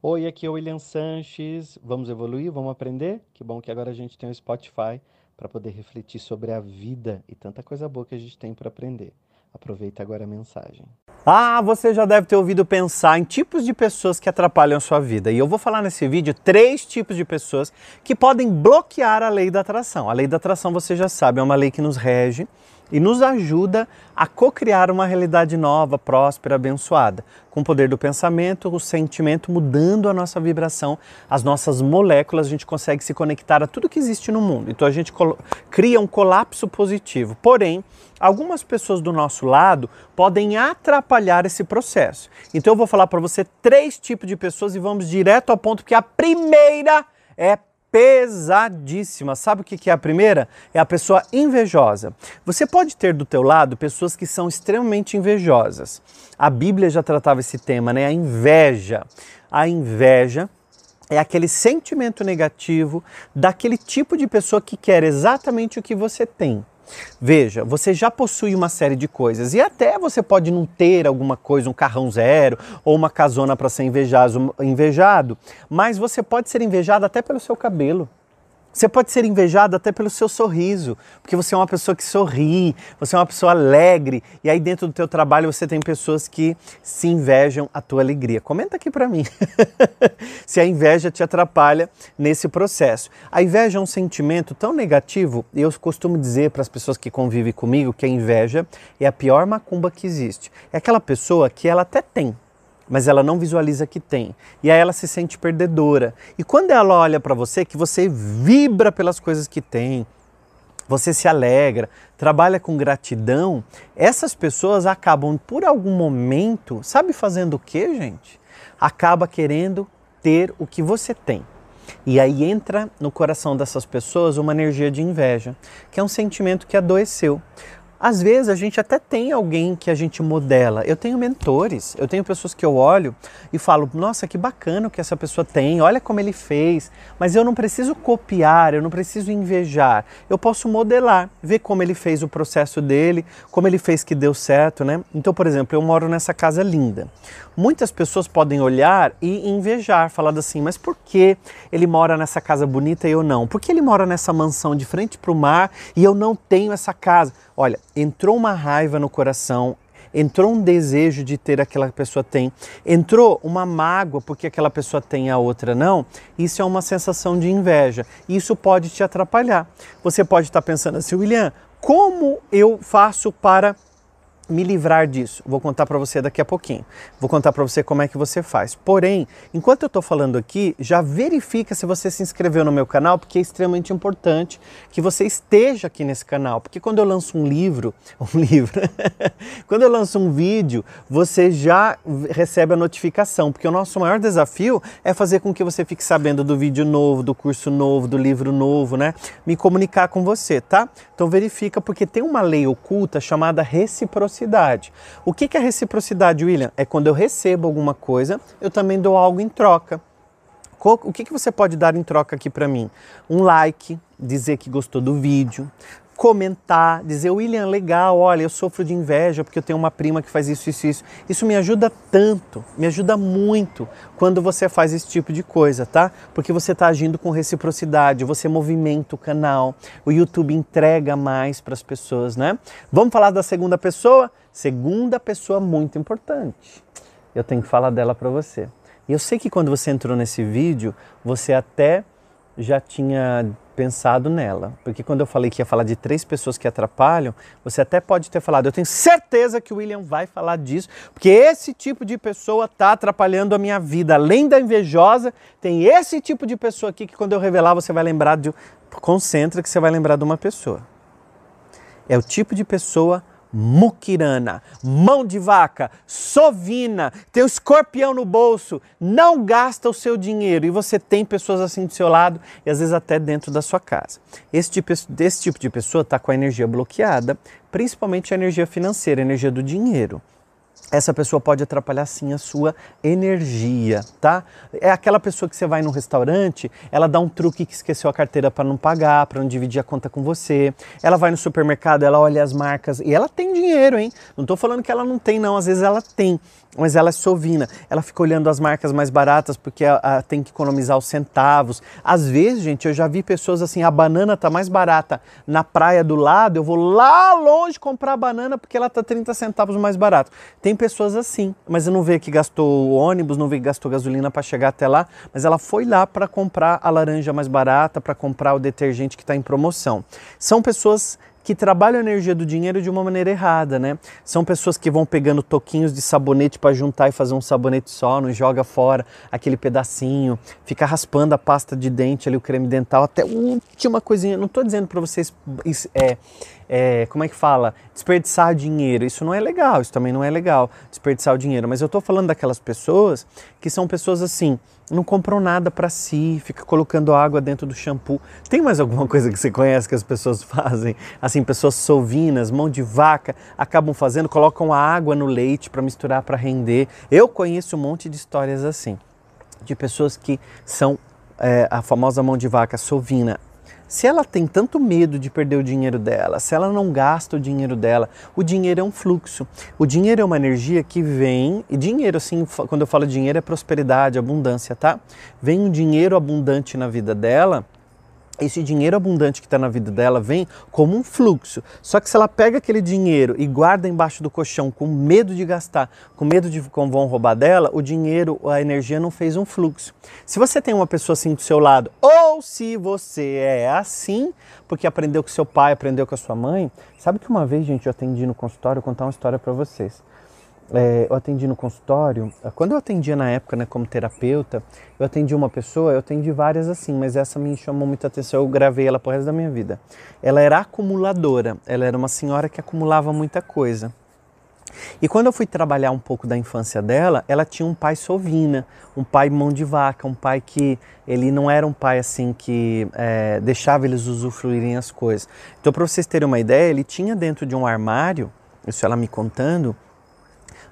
Oi, aqui é o William Sanches. Vamos evoluir? Vamos aprender? Que bom que agora a gente tem o Spotify para poder refletir sobre a vida e tanta coisa boa que a gente tem para aprender. Aproveita agora a mensagem. Ah, você já deve ter ouvido pensar em tipos de pessoas que atrapalham a sua vida. E eu vou falar nesse vídeo três tipos de pessoas que podem bloquear a lei da atração. A lei da atração, você já sabe, é uma lei que nos rege e nos ajuda a co-criar uma realidade nova, próspera, abençoada, com o poder do pensamento, o sentimento mudando a nossa vibração, as nossas moléculas, a gente consegue se conectar a tudo que existe no mundo. Então a gente cria um colapso positivo. Porém, algumas pessoas do nosso lado podem atrapalhar esse processo. Então eu vou falar para você três tipos de pessoas e vamos direto ao ponto que a primeira é pesadíssima. Sabe o que é a primeira? É a pessoa invejosa. Você pode ter do teu lado pessoas que são extremamente invejosas. A Bíblia já tratava esse tema, né? A inveja. A inveja é aquele sentimento negativo daquele tipo de pessoa que quer exatamente o que você tem. Veja, você já possui uma série de coisas e até você pode não ter alguma coisa, um carrão zero ou uma casona para ser invejado, invejado, mas você pode ser invejado até pelo seu cabelo. Você pode ser invejado até pelo seu sorriso, porque você é uma pessoa que sorri, você é uma pessoa alegre, e aí dentro do teu trabalho você tem pessoas que se invejam a tua alegria. Comenta aqui para mim se a inveja te atrapalha nesse processo. A inveja é um sentimento tão negativo, e eu costumo dizer para as pessoas que convivem comigo que a inveja é a pior macumba que existe. É aquela pessoa que ela até tem, mas ela não visualiza que tem. E aí ela se sente perdedora. E quando ela olha para você, que você vibra pelas coisas que tem, você se alegra, trabalha com gratidão, essas pessoas acabam por algum momento, sabe fazendo o que, gente? Acaba querendo ter o que você tem. E aí entra no coração dessas pessoas uma energia de inveja, que é um sentimento que adoeceu. Às vezes a gente até tem alguém que a gente modela. Eu tenho mentores, eu tenho pessoas que eu olho e falo: nossa, que bacana que essa pessoa tem, olha como ele fez. Mas eu não preciso copiar, eu não preciso invejar. Eu posso modelar, ver como ele fez o processo dele, como ele fez que deu certo, né? Então, por exemplo, eu moro nessa casa linda. Muitas pessoas podem olhar e invejar, falando assim: mas por que ele mora nessa casa bonita e eu não? Por que ele mora nessa mansão de frente para o mar e eu não tenho essa casa? Olha, entrou uma raiva no coração, entrou um desejo de ter aquela pessoa tem, entrou uma mágoa porque aquela pessoa tem a outra não, isso é uma sensação de inveja. Isso pode te atrapalhar. Você pode estar pensando assim, William, como eu faço para me livrar disso. Vou contar para você daqui a pouquinho. Vou contar para você como é que você faz. Porém, enquanto eu estou falando aqui, já verifica se você se inscreveu no meu canal, porque é extremamente importante que você esteja aqui nesse canal. Porque quando eu lanço um livro, um livro, quando eu lanço um vídeo, você já recebe a notificação. Porque o nosso maior desafio é fazer com que você fique sabendo do vídeo novo, do curso novo, do livro novo, né? Me comunicar com você, tá? Então verifica, porque tem uma lei oculta chamada reciprocidade reciprocidade. O que é reciprocidade, William? É quando eu recebo alguma coisa, eu também dou algo em troca. O que, que você pode dar em troca aqui para mim? Um like, dizer que gostou do vídeo, comentar, dizer, William, legal, olha, eu sofro de inveja porque eu tenho uma prima que faz isso, isso, isso. Isso me ajuda tanto, me ajuda muito quando você faz esse tipo de coisa, tá? Porque você está agindo com reciprocidade, você movimenta o canal, o YouTube entrega mais para as pessoas, né? Vamos falar da segunda pessoa? Segunda pessoa muito importante. Eu tenho que falar dela para você. E eu sei que quando você entrou nesse vídeo, você até já tinha pensado nela. Porque quando eu falei que ia falar de três pessoas que atrapalham, você até pode ter falado, eu tenho certeza que o William vai falar disso, porque esse tipo de pessoa está atrapalhando a minha vida. Além da invejosa, tem esse tipo de pessoa aqui que quando eu revelar você vai lembrar de. Concentra que você vai lembrar de uma pessoa. É o tipo de pessoa muquirana, mão de vaca, sovina, tem o escorpião no bolso, não gasta o seu dinheiro e você tem pessoas assim do seu lado e às vezes até dentro da sua casa. Esse tipo, esse tipo de pessoa está com a energia bloqueada, principalmente a energia financeira, a energia do dinheiro. Essa pessoa pode atrapalhar sim a sua energia, tá? É aquela pessoa que você vai no restaurante, ela dá um truque que esqueceu a carteira para não pagar, para não dividir a conta com você. Ela vai no supermercado, ela olha as marcas e ela tem dinheiro, hein? Não estou falando que ela não tem, não. Às vezes ela tem, mas ela é sovina. Ela fica olhando as marcas mais baratas porque a, a, tem que economizar os centavos. Às vezes, gente, eu já vi pessoas assim: a banana tá mais barata na praia do lado, eu vou lá longe comprar a banana porque ela tá 30 centavos mais barato. Tem pessoas assim, mas eu não vejo que gastou ônibus, não vejo que gastou gasolina para chegar até lá, mas ela foi lá para comprar a laranja mais barata, para comprar o detergente que está em promoção. São pessoas que trabalham a energia do dinheiro de uma maneira errada, né? São pessoas que vão pegando toquinhos de sabonete para juntar e fazer um sabonete só, não joga fora aquele pedacinho, fica raspando a pasta de dente ali, o creme dental, até última coisinha. Não estou dizendo para vocês é, é, como é que fala? Desperdiçar dinheiro. Isso não é legal, isso também não é legal, desperdiçar o dinheiro. Mas eu estou falando daquelas pessoas que são pessoas assim, não compram nada para si, fica colocando água dentro do shampoo. Tem mais alguma coisa que você conhece que as pessoas fazem? Assim, pessoas sovinas, mão de vaca, acabam fazendo, colocam a água no leite para misturar para render. Eu conheço um monte de histórias assim, de pessoas que são é, a famosa mão de vaca sovina. Se ela tem tanto medo de perder o dinheiro dela, se ela não gasta o dinheiro dela, o dinheiro é um fluxo. O dinheiro é uma energia que vem, e dinheiro, assim, quando eu falo dinheiro, é prosperidade, abundância, tá? Vem um dinheiro abundante na vida dela esse dinheiro abundante que está na vida dela vem como um fluxo. Só que se ela pega aquele dinheiro e guarda embaixo do colchão com medo de gastar, com medo de como vão roubar dela, o dinheiro, a energia não fez um fluxo. Se você tem uma pessoa assim do seu lado, ou se você é assim, porque aprendeu com seu pai, aprendeu com a sua mãe, sabe que uma vez, gente, eu atendi no consultório, contar uma história para vocês é, eu atendi no consultório, quando eu atendia na época né, como terapeuta, eu atendi uma pessoa, eu atendi várias assim, mas essa me chamou muita atenção, eu gravei ela pro resto da minha vida. Ela era acumuladora, ela era uma senhora que acumulava muita coisa. E quando eu fui trabalhar um pouco da infância dela, ela tinha um pai sovina, um pai mão de vaca, um pai que ele não era um pai assim que é, deixava eles usufruírem as coisas. Então, para vocês terem uma ideia, ele tinha dentro de um armário, isso ela me contando,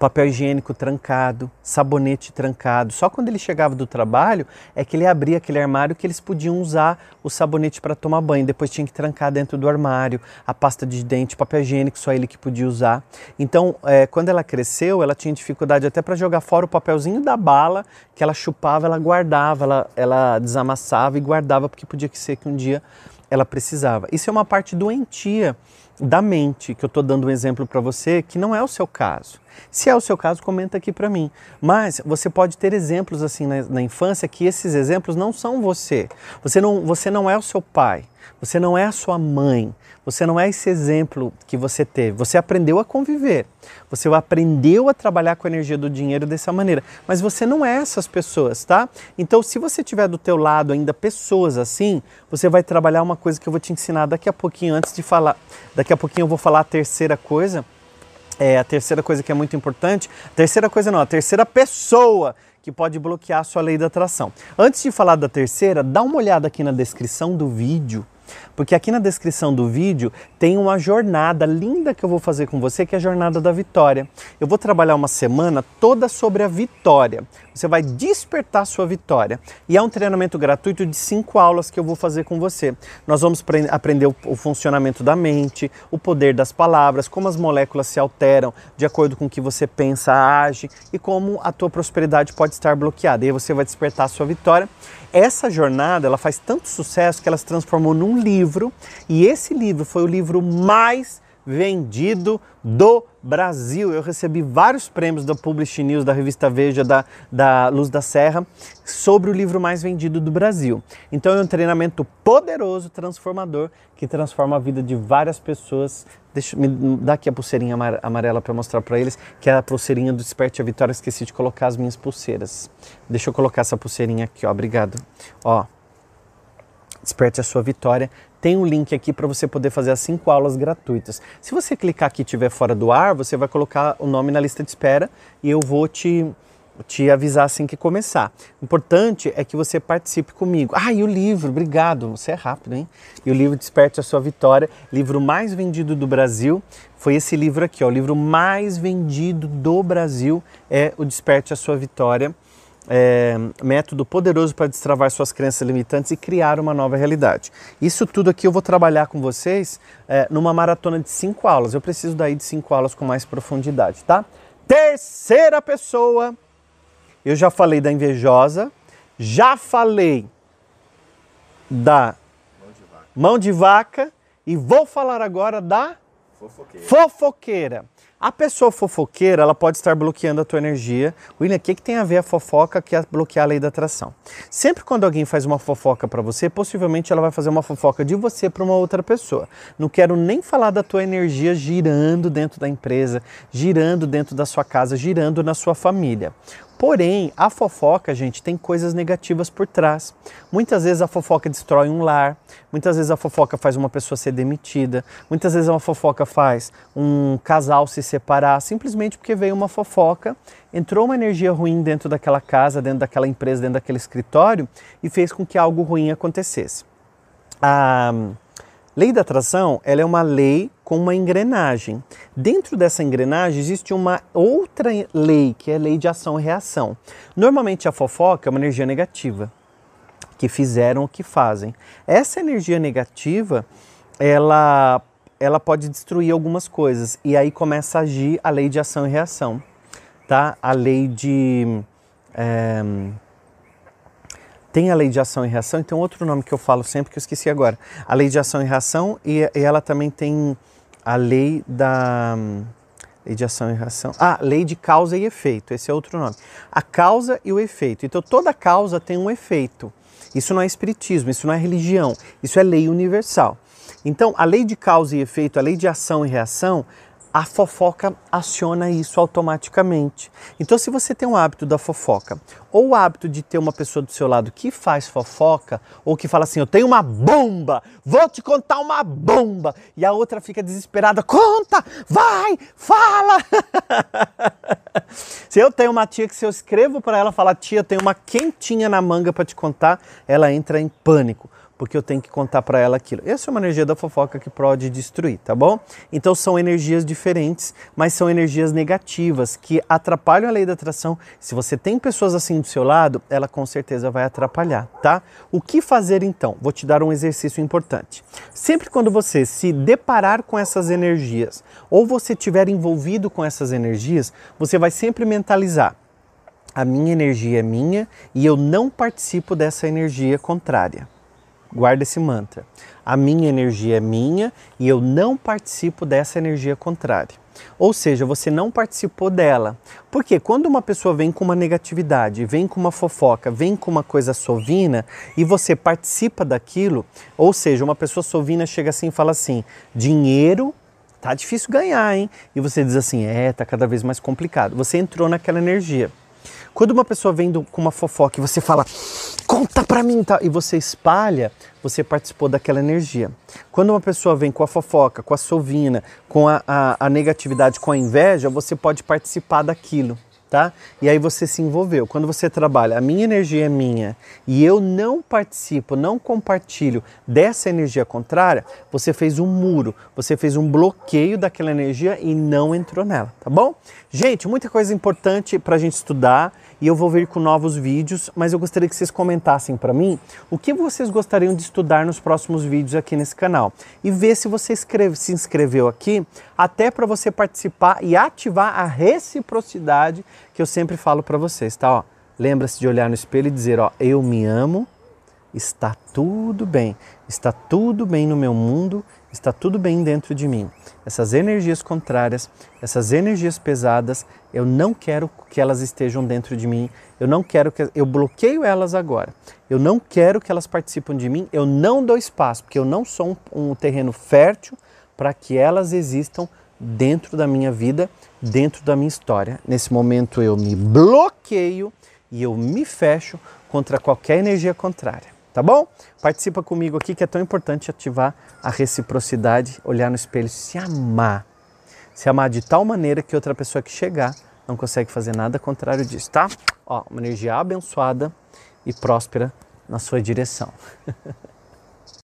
papel higiênico trancado, sabonete trancado. Só quando ele chegava do trabalho é que ele abria aquele armário que eles podiam usar o sabonete para tomar banho. Depois tinha que trancar dentro do armário, a pasta de dente, papel higiênico, só ele que podia usar. Então, é, quando ela cresceu, ela tinha dificuldade até para jogar fora o papelzinho da bala que ela chupava, ela guardava, ela, ela desamassava e guardava porque podia ser que um dia ela precisava. Isso é uma parte doentia da mente, que eu estou dando um exemplo para você, que não é o seu caso. Se é o seu caso, comenta aqui para mim. Mas você pode ter exemplos assim na, na, infância que esses exemplos não são você. Você não, você não é o seu pai, você não é a sua mãe, você não é esse exemplo que você teve. Você aprendeu a conviver, você aprendeu a trabalhar com a energia do dinheiro dessa maneira, mas você não é essas pessoas, tá? Então, se você tiver do teu lado ainda pessoas assim, você vai trabalhar uma coisa que eu vou te ensinar daqui a pouquinho antes de falar. Daqui a pouquinho eu vou falar a terceira coisa é a terceira coisa que é muito importante. Terceira coisa não, a terceira pessoa que pode bloquear a sua lei da atração. Antes de falar da terceira, dá uma olhada aqui na descrição do vídeo porque aqui na descrição do vídeo tem uma jornada linda que eu vou fazer com você, que é a jornada da vitória. Eu vou trabalhar uma semana toda sobre a vitória. Você vai despertar sua vitória. E é um treinamento gratuito de cinco aulas que eu vou fazer com você. Nós vamos aprender o, funcionamento da mente, o poder das palavras, como as moléculas se alteram de acordo com o que você pensa, age e como a tua prosperidade pode estar bloqueada. E aí você vai despertar sua vitória. Essa jornada ela faz tanto sucesso que ela se transformou num livro e esse livro foi o livro mais vendido do Brasil. Eu recebi vários prêmios da Publish News, da revista Veja, da, da Luz da Serra, sobre o livro mais vendido do Brasil. Então é um treinamento poderoso, transformador, que transforma a vida de várias pessoas. Deixa me dar aqui a pulseirinha amarela para mostrar para eles, que é a pulseirinha do Desperte a Vitória. Esqueci de colocar as minhas pulseiras. Deixa eu colocar essa pulseirinha aqui, ó. Obrigado. Ó, Desperte a sua vitória. Tem um link aqui para você poder fazer as cinco aulas gratuitas. Se você clicar aqui e estiver fora do ar, você vai colocar o nome na lista de espera e eu vou te te avisar assim que começar. O importante é que você participe comigo. Ah, e o livro, obrigado, você é rápido, hein? E o livro Desperte a Sua Vitória, livro mais vendido do Brasil, foi esse livro aqui, ó, o livro mais vendido do Brasil é o Desperte a Sua Vitória. É, método poderoso para destravar suas crenças limitantes e criar uma nova realidade. Isso tudo aqui eu vou trabalhar com vocês é, numa maratona de cinco aulas. Eu preciso daí de cinco aulas com mais profundidade, tá? Terceira pessoa eu já falei da invejosa, já falei da mão de vaca, mão de vaca e vou falar agora da fofoqueira. fofoqueira. A pessoa fofoqueira, ela pode estar bloqueando a tua energia. William, o que, que tem a ver a fofoca que é bloquear a lei da atração? Sempre quando alguém faz uma fofoca para você, possivelmente ela vai fazer uma fofoca de você para uma outra pessoa. Não quero nem falar da tua energia girando dentro da empresa, girando dentro da sua casa, girando na sua família. Porém, a fofoca, gente, tem coisas negativas por trás. Muitas vezes a fofoca destrói um lar, muitas vezes a fofoca faz uma pessoa ser demitida, muitas vezes uma fofoca faz um casal se separar, simplesmente porque veio uma fofoca, entrou uma energia ruim dentro daquela casa, dentro daquela empresa, dentro daquele escritório e fez com que algo ruim acontecesse. Ah, Lei da atração, ela é uma lei com uma engrenagem. Dentro dessa engrenagem existe uma outra lei, que é a lei de ação e reação. Normalmente a fofoca é uma energia negativa, que fizeram o que fazem. Essa energia negativa, ela ela pode destruir algumas coisas e aí começa a agir a lei de ação e reação, tá? A lei de é, tem a lei de ação e reação e tem outro nome que eu falo sempre que eu esqueci agora. A lei de ação e reação e, e ela também tem a lei da. Lei de ação e reação. Ah, lei de causa e efeito. Esse é outro nome. A causa e o efeito. Então toda causa tem um efeito. Isso não é espiritismo, isso não é religião, isso é lei universal. Então, a lei de causa e efeito, a lei de ação e reação, a fofoca aciona isso automaticamente. Então, se você tem um hábito da fofoca, ou o hábito de ter uma pessoa do seu lado que faz fofoca, ou que fala assim: Eu tenho uma bomba, vou te contar uma bomba, e a outra fica desesperada: Conta, vai, fala. se eu tenho uma tia que, se eu escrevo para ela falar, tia, tenho uma quentinha na manga para te contar, ela entra em pânico porque eu tenho que contar para ela aquilo. Essa é uma energia da fofoca que pode destruir, tá bom? Então são energias diferentes, mas são energias negativas que atrapalham a lei da atração. Se você tem pessoas assim do seu lado, ela com certeza vai atrapalhar, tá? O que fazer então? Vou te dar um exercício importante. Sempre quando você se deparar com essas energias ou você estiver envolvido com essas energias, você vai sempre mentalizar a minha energia é minha e eu não participo dessa energia contrária. Guarda esse mantra. A minha energia é minha e eu não participo dessa energia contrária. Ou seja, você não participou dela. Porque quando uma pessoa vem com uma negatividade, vem com uma fofoca, vem com uma coisa sovina e você participa daquilo, ou seja, uma pessoa sovina chega assim e fala assim: dinheiro tá difícil ganhar, hein? E você diz assim: é, tá cada vez mais complicado. Você entrou naquela energia. Quando uma pessoa vem do, com uma fofoca e você fala, conta pra mim, tá? e você espalha, você participou daquela energia. Quando uma pessoa vem com a fofoca, com a sovina, com a, a, a negatividade, com a inveja, você pode participar daquilo tá? E aí você se envolveu. Quando você trabalha, a minha energia é minha e eu não participo, não compartilho dessa energia contrária, você fez um muro, você fez um bloqueio daquela energia e não entrou nela, tá bom? Gente, muita coisa importante para a gente estudar e eu vou vir com novos vídeos, mas eu gostaria que vocês comentassem para mim o que vocês gostariam de estudar nos próximos vídeos aqui nesse canal e ver se você escreve, se inscreveu aqui, até para você participar e ativar a reciprocidade que eu sempre falo para vocês, tá? Lembra-se de olhar no espelho e dizer, ó, eu me amo, está tudo bem, está tudo bem no meu mundo, está tudo bem dentro de mim. Essas energias contrárias, essas energias pesadas, eu não quero que elas estejam dentro de mim, eu não quero que eu bloqueio elas agora. Eu não quero que elas participem de mim, eu não dou espaço, porque eu não sou um, um terreno fértil para que elas existam dentro da minha vida, dentro da minha história. Nesse momento eu me bloqueio e eu me fecho contra qualquer energia contrária tá bom? Participa comigo aqui que é tão importante ativar a reciprocidade, olhar no espelho, se amar. Se amar de tal maneira que outra pessoa que chegar não consegue fazer nada contrário disso, tá? Ó, uma energia abençoada e próspera na sua direção.